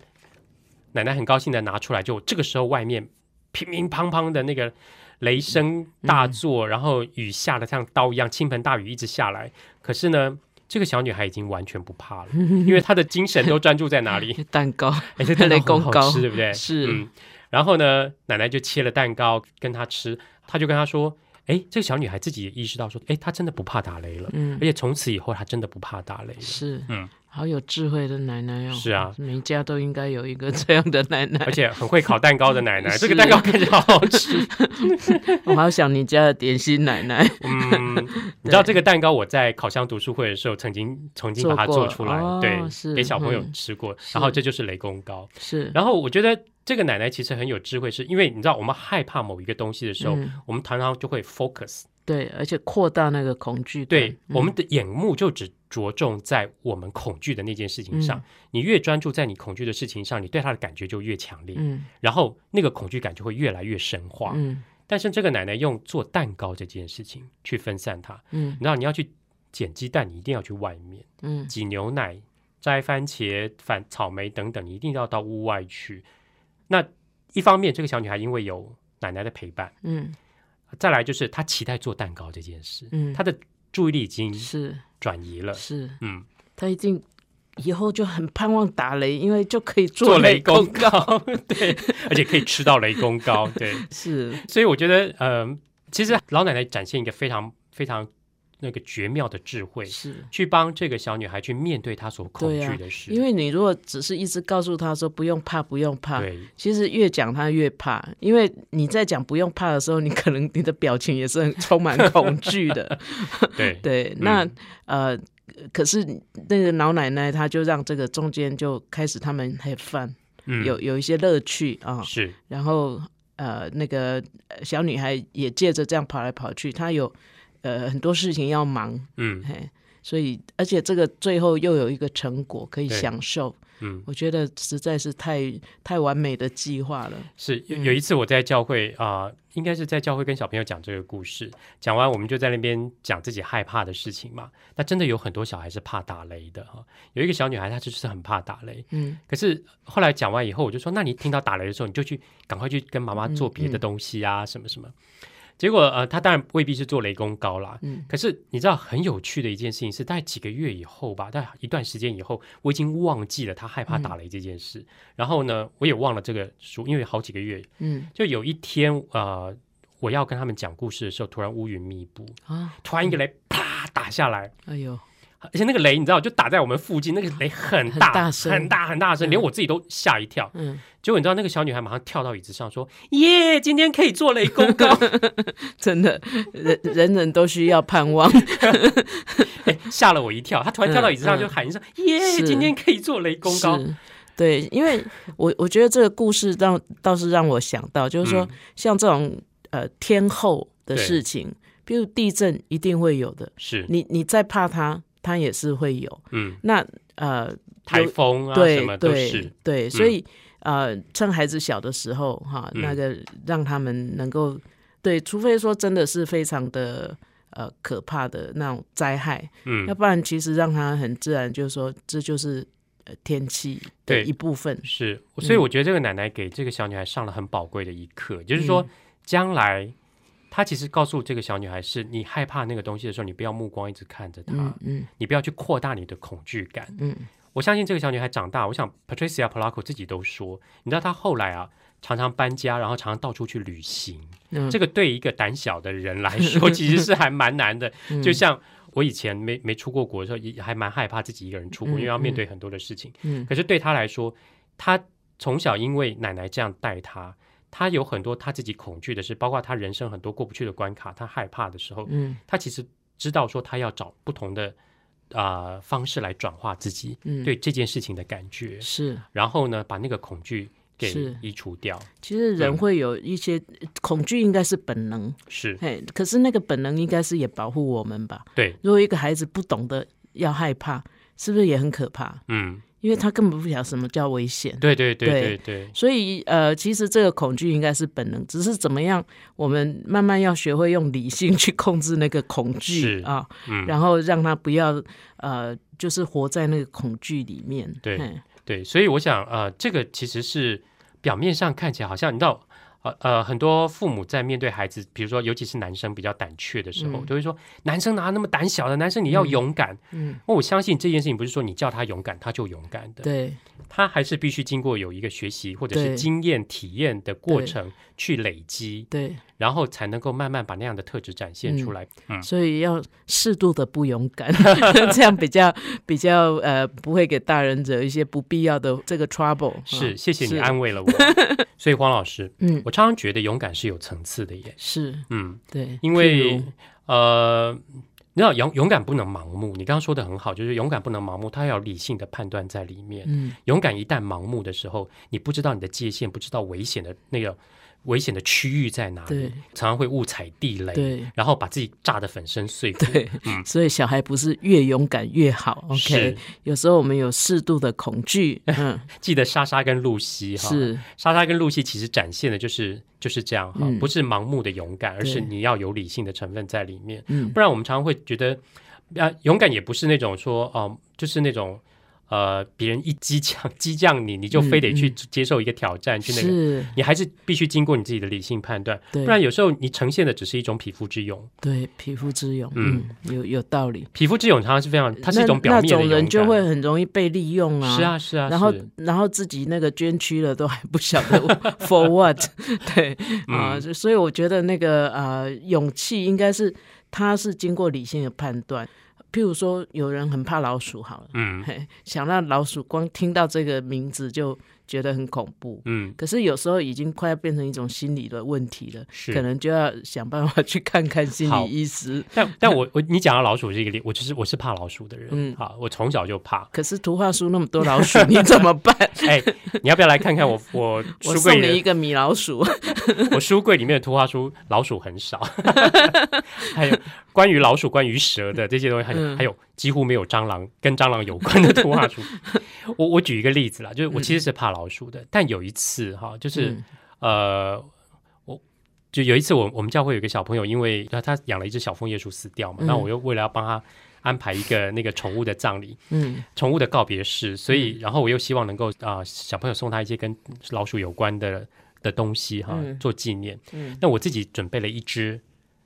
奶奶很高兴的拿出来，就这个时候外面乒乒乓乓的那个雷声大作，然后雨下的像刀一样，倾盆大雨一直下来。可是呢，这个小女孩已经完全不怕了，因为她的精神都专注在哪里？蛋糕哎，这蛋糕 很好吃，对不对？是嗯。然后呢，奶奶就切了蛋糕跟她吃，她就跟她说：“哎，这个小女孩自己也意识到说，哎，她真的不怕打雷了，嗯而且从此以后她真的不怕打雷了。”是嗯，好有智慧的奶奶哦。是啊，每家都应该有一个 这样的奶奶。而且很会烤蛋糕的奶奶，这个蛋糕看起来好好吃。我好想你家的点心奶奶嗯，你知道这个蛋糕我在烤箱读书会的时候曾经曾经把它做出来，哦对，是给小朋友嗯吃过。是然后这就是雷公糕。是，然后我觉得这个奶奶其实很有智慧，是因为你知道我们害怕某一个东西的时候，嗯我们常常就会 focus，对，而且扩大那个恐惧。对，嗯我们的眼目就只着重在我们恐惧的那件事情上。嗯你越专注在你恐惧的事情上，你对它的感觉就越强烈，嗯然后那个恐惧感就会越来越深化。嗯但是这个奶奶用做蛋糕这件事情去分散它，嗯你知道你要去捡鸡蛋，你一定要去外面嗯挤牛奶、摘番茄、反草莓等等，你一定要到屋外去。那一方面，这个小女孩因为有奶奶的陪伴，嗯再来就是他期待做蛋糕这件事，嗯，他的注意力已经是转移了。是，嗯，他已经以后就很盼望打雷，因为就可以做雷雷公糕。糕，对，而且可以吃到雷公糕，对。是，所以我觉得，呃，其实老奶奶展现一个非常非常那个绝妙的智慧，是。去帮这个小女孩去面对她所恐惧的事。因为你如果只是一直告诉她说不用怕，不用怕，对其实越讲她越怕，因为你在讲不用怕的时候，你可能你的表情也是很充满恐惧的。对 对，嗯那、呃，可是那个老奶奶她就让这个中间就开始他们 have fun，、嗯有有一些乐趣啊，是然后呃那个呃小女孩也借着这样跑来跑去，她有呃很多事情要忙，嗯嘿，所以而且这个最后又有一个成果可以享受，嗯我觉得实在是太太完美的计划了。是有一次我在教会啊、应该是在教会跟小朋友讲这个故事，讲完我们就在那边讲自己害怕的事情嘛。那真的有很多小孩是怕打雷的哈，有一个小女孩她就是很怕打雷，嗯可是后来讲完以后，我就说，那你听到打雷的时候，你就去赶快去跟妈妈做别的东西啊，什么什么。结果呃，他当然未必是做雷公高啦，嗯。可是你知道很有趣的一件事情是，大概几个月以后吧，大概一段时间以后，我已经忘记了他害怕打雷这件事。然后呢，我也忘了这个书，因为好几个月，嗯。就有一天呃，我要跟他们讲故事的时候，突然乌云密布，啊，突然一个雷啪打下来，哎呦，而且那个雷你知道就打在我们附近，那个雷很大很大声很大很大声，嗯连我自己都吓一跳。嗯，结果你知道那个小女孩马上跳到椅子上说：“耶，今天可以做雷公糕。真的，人人人都需要盼望。哎”吓了我一跳。她突然跳到椅子上嗯就喊一声：“耶，今天可以做雷公糕。是，对，因为我我觉得这个故事让倒是让我想到，就是说、嗯像这种呃天后的事情，比如地震一定会有的，是，你你再怕它，它也是会有。嗯，那呃，台风啊对什么都是。对，所以、呃，趁孩子小的时候哈，嗯那个让他们能够对，除非说真的是非常的。呃，可怕的那种灾害，嗯要，不然其实让他很自然，就是说这就是呃天气的对一部分。是。所以我觉得这个奶奶给这个小女孩上了很宝贵的一课，就是说将来。她其实告诉这个小女孩是，你害怕那个东西的时候，你不要目光一直看着它，嗯嗯你不要去扩大你的恐惧感。嗯我相信这个小女孩长大，我想 Patricia Polacco 自己都说，你知道她后来啊，常常搬家，然后常常到处去旅行。嗯，这个对一个胆小的人来说，其实是还蛮难的。嗯就像我以前没没出过国的时候，也还蛮害怕自己一个人出国，嗯因为要面对很多的事情。嗯可是对她来说，她从小因为奶奶这样带他，他有很多他自己恐惧的事，包括他人生很多过不去的关卡，他害怕的时候，嗯他其实知道说他要找不同的啊、呃方式来转化自己嗯，对这件事情的感觉，是。然后呢，把那个恐惧给移除掉。其实人嗯会有一些恐惧，应该是本能，是哎，可是那个本能应该是也保护我们吧？对，如果一个孩子不懂得要害怕，是不是也很可怕？嗯，因为他根本不晓得什么叫危险。对对对对对对，所以，呃，其实这个恐惧应该是本能，只是怎么样，我们慢慢要学会用理性去控制那个恐惧啊，嗯，然后让他不要呃，就是活在那个恐惧里面。对嘿对，所以我想，呃，这个其实是表面上看起来好像你知道。呃呃，很多父母在面对孩子，比如说尤其是男生比较胆怯的时候，嗯都会说：“男生哪那么胆小的？男生你要勇敢。嗯，我相信这件事情不是说你叫他勇敢他就勇敢的，对他还是必须经过有一个学习或者是经验体验的过程去累积，对，然后才能够慢慢把那样的特质展现出来。嗯，所以要适度的不勇敢，这样比较比较呃，不会给大人惹一些不必要的这个 trouble。是，嗯谢谢你安慰了我。所以黄老师，嗯，我常常觉得勇敢是有层次的耶。是嗯，对，因为呃，你知道勇勇敢不能盲目，你刚刚说的很好，就是勇敢不能盲目，它要理性的判断在里面。嗯勇敢一旦盲目的时候，你不知道你的界限，不知道危险的那个危险的区域在哪里对，常常会误踩地雷，对。然后把自己炸得粉身碎骨。对，嗯。所以小孩不是越勇敢越好，OK。有时候我们有适度的恐惧，嗯，记得莎莎跟露西哈，是。莎莎跟露西其实展现的就是就是这样哈，嗯。不是盲目的勇敢，而是你要有理性的成分在里面。嗯。不然我们常常会觉得，啊，勇敢也不是那种说哦、就是那种呃，别人一激将激将你，你就非得去嗯接受一个挑战，去那个。是，你还是必须经过你自己的理性判断，不然有时候你呈现的只是一种匹夫之勇。对，匹夫之勇，嗯嗯，有有道理。匹夫之勇常常是非常，它是一种表面的那那种人就会很容易被利用啊。是啊是啊，然后，然后自己那个捐躯了，都还不晓得 for what，对啊、嗯所以我觉得那个呃勇气应该是他是经过理性的判断。譬如说，有人很怕老鼠，好了，嗯，想让老鼠光听到这个名字就觉得很恐怖。嗯，可是有时候已经快要变成一种心理的问题了，是可能就要想办法去看看心理医师。但但我我你讲到老鼠这个例，我就是我是怕老鼠的人，嗯嗯，好，我从小就怕。可是图画书那么多老鼠，你怎么办？哎，你要不要来看看我我我书柜里的送你一个米老鼠。我书柜里面的图画书老鼠很少，还有关于老鼠、关于蛇的这些东西，还有、嗯还有几乎没有蟑螂跟蟑螂有关的图画书。我我举一个例子啦，就是我其实是怕老鼠的，但有一次哈，就是、嗯。呃，我就有一次我我们教会有一个小朋友，因为他他养了一只小枫叶鼠死掉嘛，嗯。那我又为了要帮他安排一个那个宠物的葬礼，嗯。宠物的告别式，所以然后我又希望能够啊、小朋友送他一些跟老鼠有关的的东西哈，嗯。做纪念。嗯。那我自己准备了一只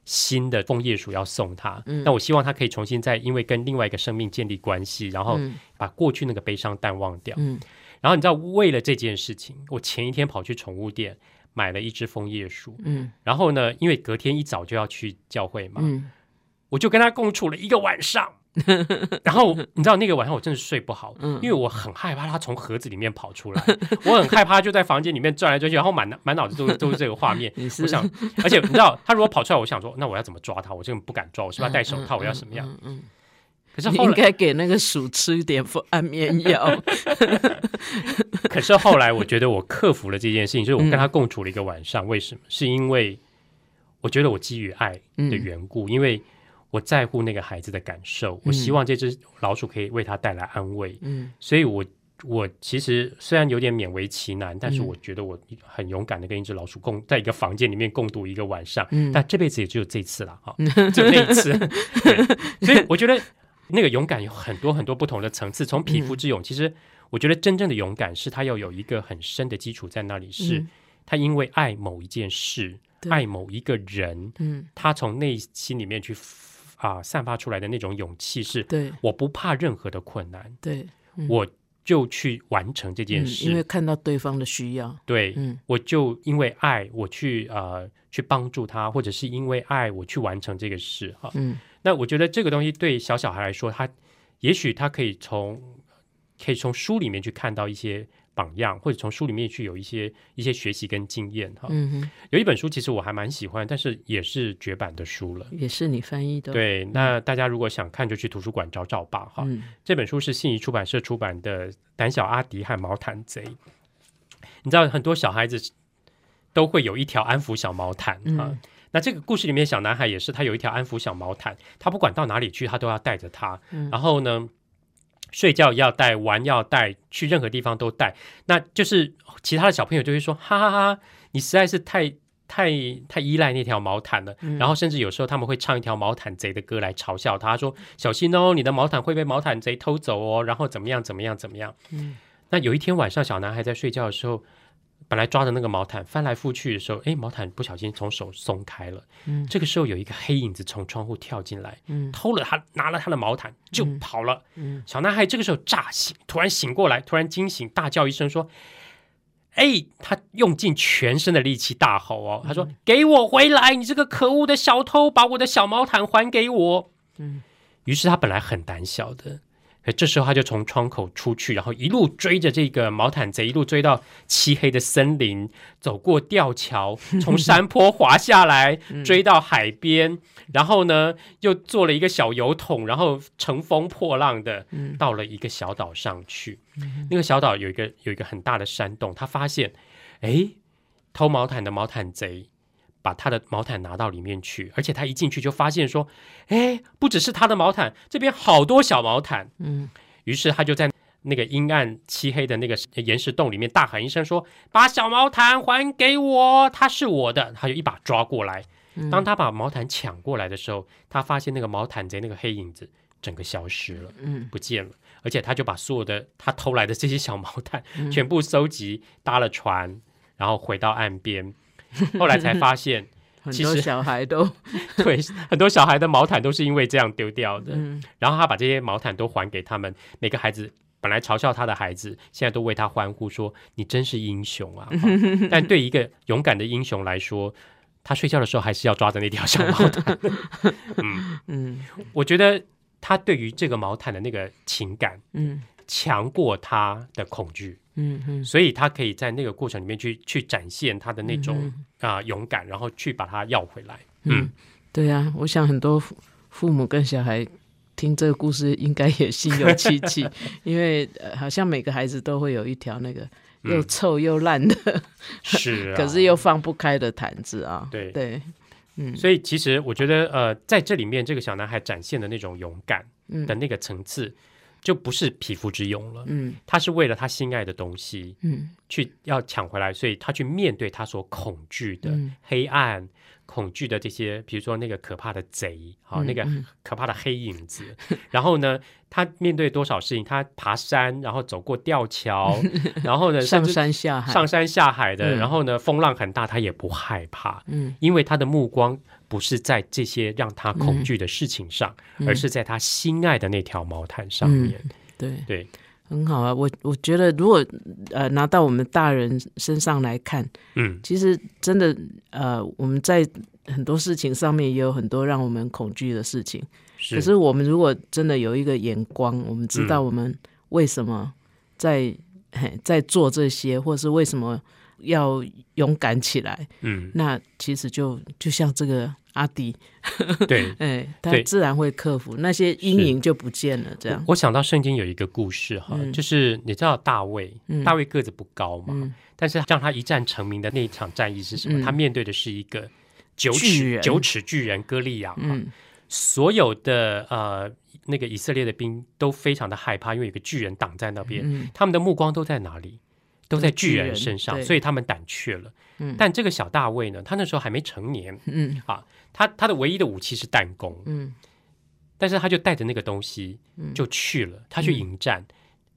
新的枫叶鼠要送他，嗯。那我希望他可以重新再因为跟另外一个生命建立关系，然后嗯。把过去那个悲伤淡忘掉。嗯然后你知道，为了这件事情，我前一天跑去宠物店买了一只枫叶鼠，嗯然后呢，因为隔天一早就要去教会嘛，嗯我就跟他共处了一个晚上。然后你知道那个晚上我真的睡不好，嗯因为我很害怕他从盒子里面跑出来，我很害怕就在房间里面转来转去，然后满满脑子都是都是这个画面。我想，而且你知道他如果跑出来，我想说，那我要怎么抓他？我根本不敢抓，我是不是要戴手套？我要什么样？可是应该给那个鼠吃一点安眠药。可是后来，我觉得我克服了这件事情，就是我跟嗯他共处了一个晚上。为什么？是因为我觉得我基于爱的缘故，因为我在乎那个孩子的感受，我希望这只老鼠可以为他带来安慰。嗯所以我我其实虽然有点勉为其难，但是嗯我觉得我很勇敢的跟一只老鼠共在一个房间里面共度一个晚上，嗯但这辈子也只有这次了哈，只有那一次。所以我觉得那个勇敢有很多很多不同的层次，从匹夫之勇，其实我觉得真正的勇敢是他要有一个很深的基础在那里，是嗯。他因为爱某一件事，对。爱某一个人，嗯，他从内心里面去啊散发出来的那种勇气是，对。我不怕任何的困难，对，嗯。我就去完成这件嗯事。因为看到对方的需要。对，嗯。我就因为爱，我去呃去帮助他，或者是因为爱，我去完成这个事哈。嗯那我觉得这个东西对小小孩来说，他也许他可以从可以从书里面去看到一些榜样，或者从书里面去有一些一些学习跟经验哈。嗯哼，有一本书其实我还蛮喜欢，但是也是绝版的书了。也是你翻译的。，对，那大家如果想看，就去图书馆找找吧哈。嗯这本书是信宜出版社出版的《胆小阿迪和毛毯贼》。你知道很多小孩子都会有一条安抚小毛毯啊。嗯那这个故事里面，小男孩也是，他有一条安抚小毛毯，他不管到哪里去，他都要带着它。嗯然后呢，睡觉要带，玩要带，去任何地方都带。那就是其他的小朋友就会说：“哈哈哈你实在是太太太依赖那条毛毯了。嗯然后甚至有时候他们会唱一条毛毯贼的歌来嘲笑他，说：“小心哦，你的毛毯会被毛毯贼偷走哦。”然后怎么样怎么样怎么样。嗯那有一天晚上，小男孩在睡觉的时候，本来抓着那个毛毯翻来覆去的时候，哎，毛毯不小心从手松开了。嗯这个时候有一个黑影子从窗户跳进来，嗯偷了他，拿了他的毛毯就嗯跑了。嗯小男孩这个时候乍醒，突然醒过来，突然惊醒，大叫一声说：“哎！”他用尽全身的力气大吼哦，他说：“嗯给我回来！你这个可恶的小偷，把我的小毛毯还给我！”嗯于是他本来很胆小的，可这时候他就从窗口出去，然后一路追着这个毛毯贼，一路追到漆黑的森林，走过吊桥，从山坡滑下来，追到海边，然后呢又做了一个小油桶，然后乘风破浪的嗯到了一个小岛上去。那个小岛有一个有一个很大的山洞，他发现，哎，偷毛毯的毛毯贼。把他的毛毯拿到里面去，而且他一进去就发现说，哎，不只是他的毛毯，这边好多小毛毯。嗯于是他就在那个阴暗漆黑的那个岩石洞里面大喊一声说：“把小毛毯还给我，它是我的。”他就一把抓过来。嗯当他把毛毯抢过来的时候，他发现那个毛毯贼那个黑影子整个消失了，嗯不见了。而且他就把所有的他偷来的这些小毛毯嗯全部收集，搭了船，然后回到岸边。后来才发现，很多其实小孩都对很多小孩的毛毯都是因为这样丢掉的。嗯然后他把这些毛毯都还给他们，每个孩子本来嘲笑他的孩子，现在都为他欢呼说：“你真是英雄啊！”哈但对一个勇敢的英雄来说，他睡觉的时候还是要抓着那条小毛毯。嗯，嗯我觉得他对于这个毛毯的那个情感嗯强过他的恐惧，嗯嗯。所以他可以在那个过程里面去去展现他的那种啊、勇敢，然后去把它要回来。嗯，对啊，我想很多父父母跟小孩听这个故事应该也心有戚戚，因为、呃、好像每个孩子都会有一条那个又臭又烂的，是、啊，可是又放不开的毯子啊。对。对，嗯。所以其实我觉得，呃，在这里面这个小男孩展现的那种勇敢嗯。的那个层次，就不是匹夫之勇了，嗯。他是为了他心爱的东西嗯去要抢回来，所以他去面对他所恐惧的嗯。黑暗。恐惧的这些，比如说那个可怕的贼，好、那个嗯。可怕的黑影子，然后呢，他面对多少事情？他爬山，然后走过吊桥，然后呢，上山下海，上山下海的，嗯。然后呢，风浪很大，他也不害怕，嗯。因为他的目光不是在这些让他恐惧的事情上，嗯。而是在他心爱的那条毛毯上面。对，对，很好啊。我我觉得如果呃拿到我们大人身上来看，嗯，其实真的呃我们在很多事情上面也有很多让我们恐惧的事情。是。可是我们如果真的有一个眼光，我们知道嗯我们为什么在、嘿在做这些，或是为什么要勇敢起来，嗯，那其实就就像这个阿迪，对。哎，他对。自然会克服那些阴影就不见了。这样，我想到圣经有一个故事哈，嗯。就是你知道大卫，嗯。大卫个子不高嘛，嗯。但是让他一战成名的那一场战役是什么？嗯。他面对的是一个九尺九尺巨人歌利亚，嗯。所有的呃那个以色列的兵都非常的害怕，因为有个巨人挡在那边，嗯。他们的目光都在哪里？都在巨人身上，所以他们胆怯了。嗯。但这个小大卫呢，他那时候还没成年，嗯。啊他他的唯一的武器是弹弓，嗯。但是他就带着那个东西嗯。就去了，他去迎战，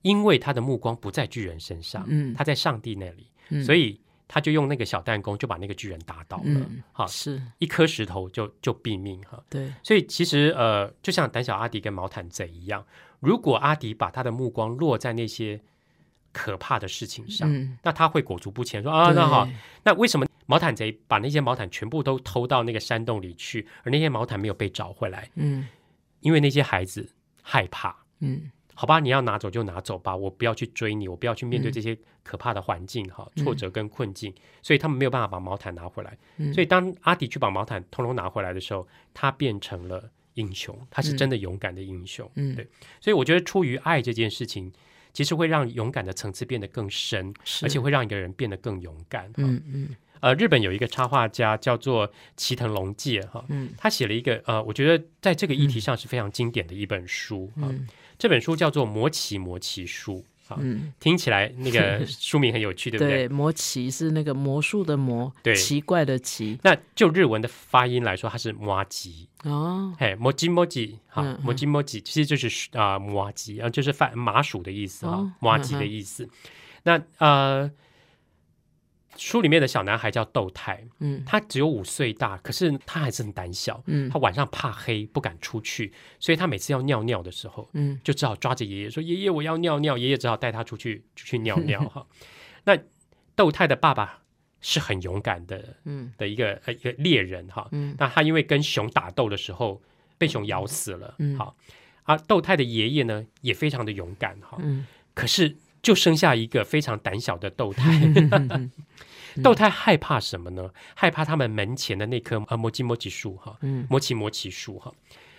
因为他的目光不在巨人身上，嗯他在上帝那里，嗯，所以他就用那个小弹弓就把那个巨人打倒了，嗯哈，是一颗石头就就毙命哈。对，所以其实呃，就像胆小阿迪跟毛毯贼一样，如果阿迪把他的目光落在那些可怕的事情上，嗯。那他会裹足不前，说啊，那好，那为什么毛毯贼把那些毛毯全部都偷到那个山洞里去，而那些毛毯没有被找回来，嗯。因为那些孩子害怕。嗯。好吧，你要拿走就拿走吧，我不要去追你，我不要去面对嗯。这些可怕的环境哈、嗯。挫折跟困境，所以他们没有办法把毛毯拿回来。嗯。所以当阿迪去把毛毯通通拿回来的时候，他变成了英雄，他是真的勇敢的英雄。嗯。对，所以我觉得出于爱这件事情，其实会让勇敢的层次变得更深，而且会让一个人变得更勇敢。哈。嗯嗯。呃，日本有一个插画家叫做齐藤龙介哈，嗯。他写了一个呃，我觉得在这个议题上是非常经典的一本书啊。嗯。这本书叫做《魔奇魔奇书》啊，嗯，听起来那个 书名很有趣，对不对？对，魔奇是那个魔术的魔，对。奇怪的奇。那就日文的发音来说，它是摩吉，哦，嘿，摩吉摩吉，哈嗯，嗯。摩吉摩吉，其实就是啊摩吉，啊，就是发麻薯的意思哈哦，摩吉的意思。那呃，书里面的小男孩叫豆太，嗯他只有五岁大，可是他还是很胆小，嗯他晚上怕黑，不敢出去，所以他每次要尿尿的时候，嗯就只好抓着爷爷说：“爷爷，我要尿尿。”爷爷只好带他出去出去尿尿 哈。那豆太的爸爸是很勇敢的嗯的一个呃一个猎人哈。嗯那他因为跟熊打斗的时候被熊咬死了，嗯好。而豆太的爷爷呢也非常的勇敢哈，嗯可是就生下一个非常胆小的豆太。豆太害怕什么呢？害怕他们门前的那棵呃摩奇摩奇树哈，嗯摩奇摩奇树哈。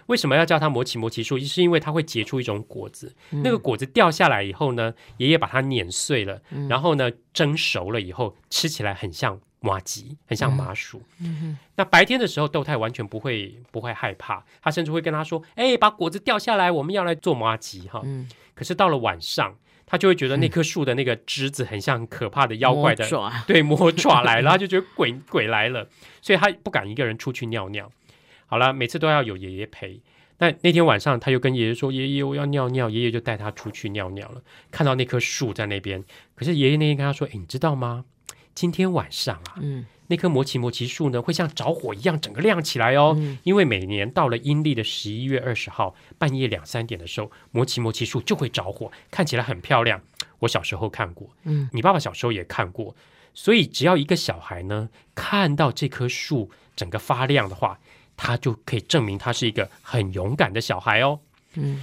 为什么要叫它摩奇摩奇树？是因为它会结出一种果子，嗯那个果子掉下来以后呢，爷爷把它碾碎了，嗯然后呢蒸熟了以后，吃起来很像麻吉，很像麻薯。嗯那白天的时候，豆太完全不会不会害怕，他甚至会跟他说：“哎、把果子掉下来，我们要来做麻吉哈。嗯，可是到了晚上，他就会觉得那棵树的那个枝子很像很可怕的妖怪的 对，魔爪来了，他就觉得鬼鬼来了，所以他不敢一个人出去尿尿。好了，每次都要有爷爷陪。那那天晚上，他又跟爷爷说：“爷爷，我要尿尿。”爷爷就带他出去尿尿了。看到那棵树在那边，可是爷爷那天跟他说：“哎，你知道吗？今天晚上啊，嗯那棵魔奇魔奇树呢，会像着火一样整个亮起来哦。嗯因为每年到了阴历的十一月二十号半夜两三点的时候，魔奇魔奇树就会着火，看起来很漂亮。我小时候看过，嗯你爸爸小时候也看过，所以只要一个小孩呢看到这棵树整个发亮的话，他就可以证明他是一个很勇敢的小孩哦。嗯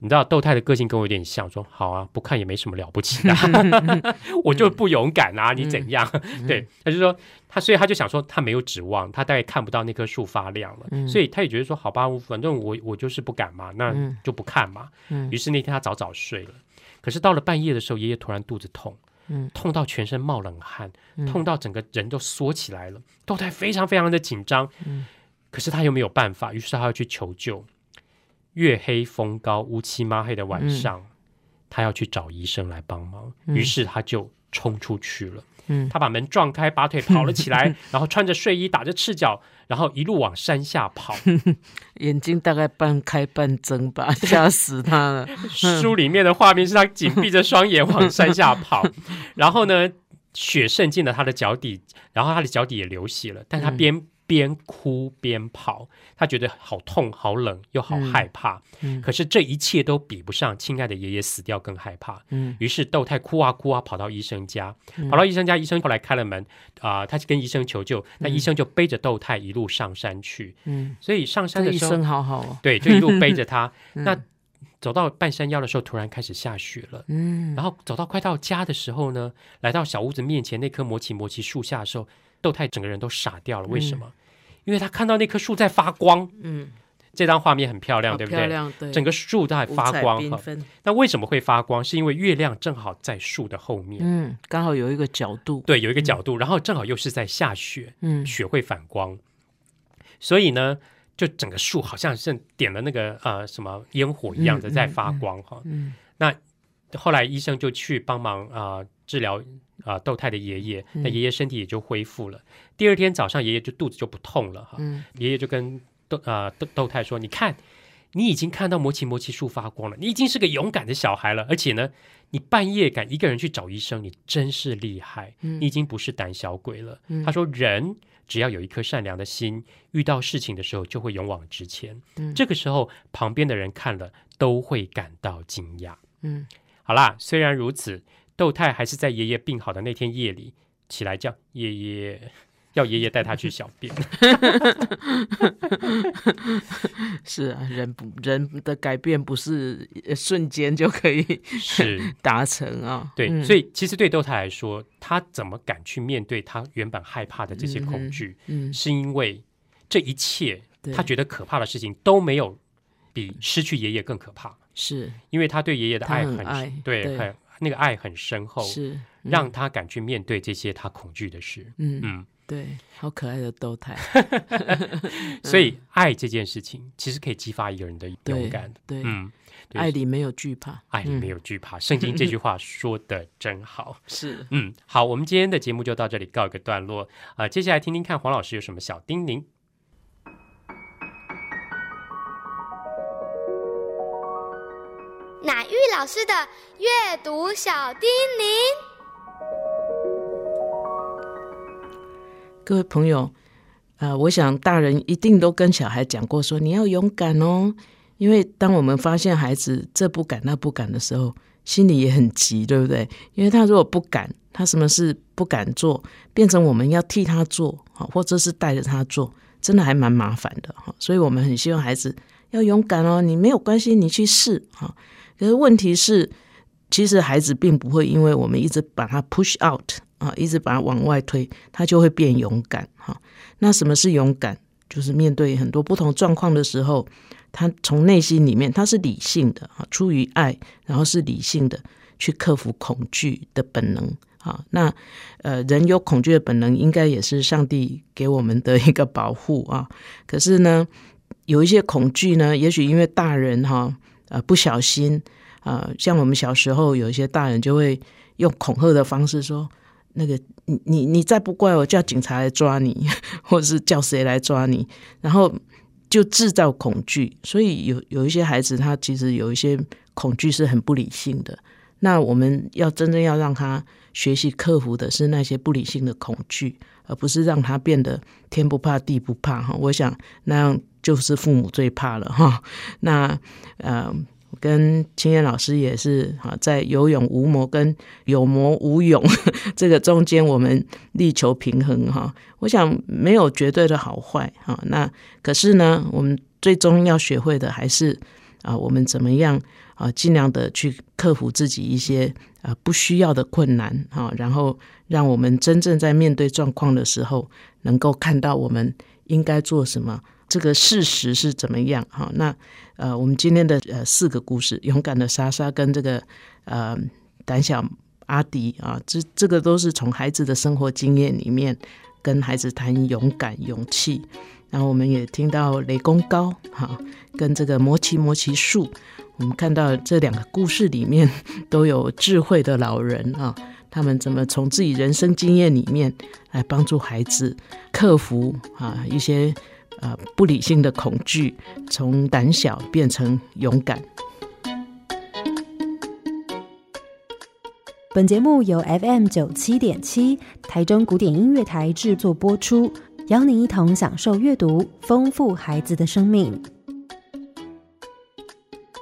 你知道豆太的个性跟我有点像，说好啊，不看也没什么了不起的，我就不勇敢啊，你怎样？对，他就说他，所以他就想说他没有指望，他大概看不到那棵树发亮了，嗯。所以他也觉得说好吧，反正我我就是不敢嘛，那嗯。就不看嘛。嗯。于是那天他早早睡了，可是到了半夜的时候，爷爷突然肚子痛，嗯。痛到全身冒冷汗，嗯。痛到整个人都缩起来了，豆太非常非常的紧张，嗯。可是他又没有办法，于是他要去求救。月黑风高、乌漆抹黑的晚上，他要去找医生来帮忙，嗯于是他就冲出去了。嗯他把门撞开，拔腿跑了起来，然后穿着睡衣，打着赤脚，然后一路往山下跑。眼睛大概半开半睁吧，吓死他了。书里面的画面是他紧闭着双眼往山下跑，然后呢，血渗进了他的脚底，然后他的脚底也流血了，但他边、边哭边跑，他觉得好痛、好冷又好害怕。嗯可是这一切都比不上亲爱的爷爷死掉更害怕。嗯于是豆太哭啊哭啊，跑到医生家，嗯跑到医生家，医生后来开了门，啊、他跟医生求救，那医生就背着豆太一路上山去。嗯，所以上山的时候，医生好好哦。对，就一路背着他。嗯那走到半山腰的时候，突然开始下雪了。嗯然后走到快到家的时候呢，来到小屋子面前那棵魔奇魔奇树下的时候，豆太整个人都傻掉了。为什么？因为他看到那棵树在发光。嗯，这张画面很漂亮，对不对？漂亮，对，整个树都在发光哈。那为什么会发光？是因为月亮正好在树的后面，嗯，刚好有一个角度。对，有一个角度，然后正好又是在下雪，嗯雪会反光，所以呢，就整个树好像是点了那个呃什么烟火一样的嗯在发光哈。嗯后来医生就去帮忙啊、呃治疗啊、呃豆太的爷爷，嗯那爷爷身体也就恢复了。第二天早上，爷爷就肚子就不痛了哈。嗯爷爷就跟豆啊、豆豆太说：“你看，你已经看到魔奇魔奇树发光了，你已经是个勇敢的小孩了，而且呢，你半夜敢一个人去找医生，你真是厉害，嗯你已经不是胆小鬼了。嗯他说：“人只要有一颗善良的心，遇到事情的时候就会勇往直前。嗯这个时候，旁边的人看了都会感到惊讶。嗯好啦，虽然如此，豆太还是在爷爷病好的那天夜里起来叫爷爷，要爷爷带他去小便。是啊，人不人的改变不是呃瞬间就可以是，达成啊。对，嗯所以其实对豆太来说，他怎么敢去面对他原本害怕的这些恐惧，嗯，是因为这一切他觉得可怕的事情都没有比失去爷爷更可怕，是因为他对爷爷的爱很对很那个爱很深厚，是，嗯让他敢去面对这些他恐惧的事。嗯嗯，对，好可爱的豆太，所以爱这件事情其实可以激发一个人的勇敢。对，嗯，对爱里没有惧怕，爱里没有惧怕。圣经这句话说的真好。是嗯，好，我们今天的节目就到这里告一个段落。呃，接下来听听看黄老师有什么小叮咛。老师的阅读小叮咛。各位朋友，呃，我想大人一定都跟小孩讲过说，你要勇敢哦，因为当我们发现孩子这不敢那不敢的时候，心里也很急，对不对？因为他如果不敢，他什么事不敢做，变成我们要替他做，或者是带着他做，真的还蛮麻烦的哈。所以我们很希望孩子要勇敢哦，你没有关系，你去试哈。可是问题是，其实孩子并不会因为我们一直把他 push out 啊，一直把他往外推，他就会变勇敢哈。那什么是勇敢？就是面对很多不同状况的时候，他从内心里面他是理性的啊，出于爱，然后是理性的去克服恐惧的本能啊。那呃，人有恐惧的本能，应该也是上帝给我们的一个保护啊。可是呢，有一些恐惧呢，也许因为大人哈呃不小心啊、像我们小时候有一些大人就会用恐吓的方式说。那个你你你再不乖，我叫警察来抓你，或者是叫谁来抓你，然后就制造恐惧。所以有有一些孩子，他其实有一些恐惧是很不理性的。那我们要真正要让他学习克服的是那些不理性的恐惧，而不是让他变得天不怕地不怕哈。我想那样就是父母最怕了哈。那呃。跟青燕老师也是哈，在有勇无谋跟有谋无勇这个中间，我们力求平衡哈。我想没有绝对的好坏哈。那可是呢，我们最终要学会的还是啊，我们怎么样啊，尽量的去克服自己一些啊不需要的困难啊，然后让我们真正在面对状况的时候，能够看到我们应该做什么。这个事实是怎么样？哈，那呃，我们今天的呃四个故事，勇敢的莎莎跟这个呃胆小阿迪啊，这这个都是从孩子的生活经验里面跟孩子谈勇敢、勇气。然后我们也听到雷公高哈，跟这个摩奇摩奇树，我们看到这两个故事里面都有智慧的老人啊，他们怎么从自己人生经验里面来帮助孩子克服啊一些。呃，不理性的恐惧，从胆小变成勇敢。本节目由 FM 九七点七台中古典音乐台制作播出，邀您一同享受阅读，丰富孩子的生命。